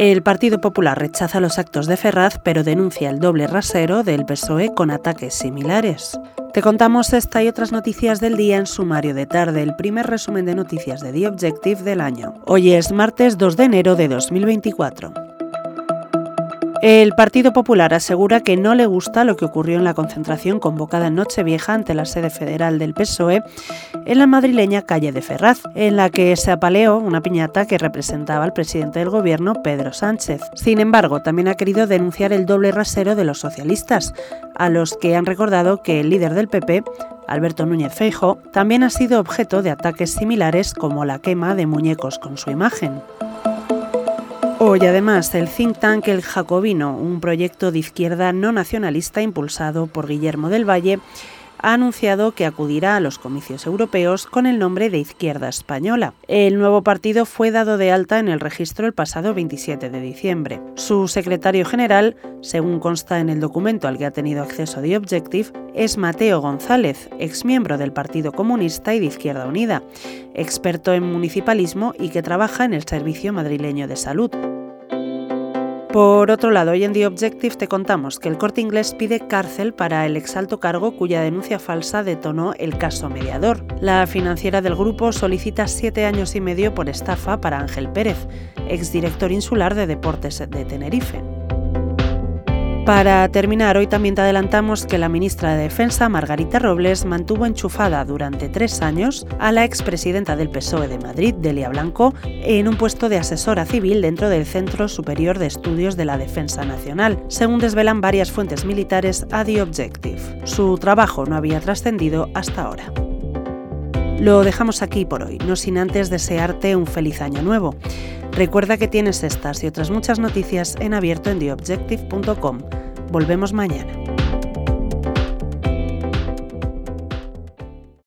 El Partido Popular rechaza los actos de Ferraz, pero denuncia el doble rasero del PSOE con ataques similares. Te contamos esta y otras noticias del día en sumario de tarde, el primer resumen de noticias de The Objective del año. Hoy es martes 2 de enero de 2024. El Partido Popular asegura que no le gusta lo que ocurrió en la concentración convocada en Nochevieja ante la sede federal del PSOE en la madrileña calle de Ferraz, en la que se apaleó una piñata que representaba al presidente del gobierno, Pedro Sánchez. Sin embargo, también ha querido denunciar el doble rasero de los socialistas, a los que han recordado que el líder del PP, Alberto Núñez Feijo, también ha sido objeto de ataques similares como la quema de muñecos con su imagen. Hoy además el think tank El Jacobino, un proyecto de izquierda no nacionalista impulsado por Guillermo del Valle, ha anunciado que acudirá a los comicios europeos con el nombre de Izquierda Española. El nuevo partido fue dado de alta en el registro el pasado 27 de diciembre. Su secretario general, según consta en el documento al que ha tenido acceso The Objective, es Mateo González, exmiembro del Partido Comunista y de Izquierda Unida, experto en municipalismo y que trabaja en el Servicio Madrileño de Salud. Por otro lado, hoy en The Objective te contamos que el corte inglés pide cárcel para el exalto cargo cuya denuncia falsa detonó el caso mediador. La financiera del grupo solicita siete años y medio por estafa para Ángel Pérez, exdirector insular de Deportes de Tenerife. Para terminar, hoy también te adelantamos que la ministra de Defensa, Margarita Robles, mantuvo enchufada durante tres años a la expresidenta del PSOE de Madrid, Delia Blanco, en un puesto de asesora civil dentro del Centro Superior de Estudios de la Defensa Nacional, según desvelan varias fuentes militares a The Objective. Su trabajo no había trascendido hasta ahora. Lo dejamos aquí por hoy, no sin antes desearte un feliz año nuevo. Recuerda que tienes estas y otras muchas noticias en abierto en theobjective.com. Volvemos mañana.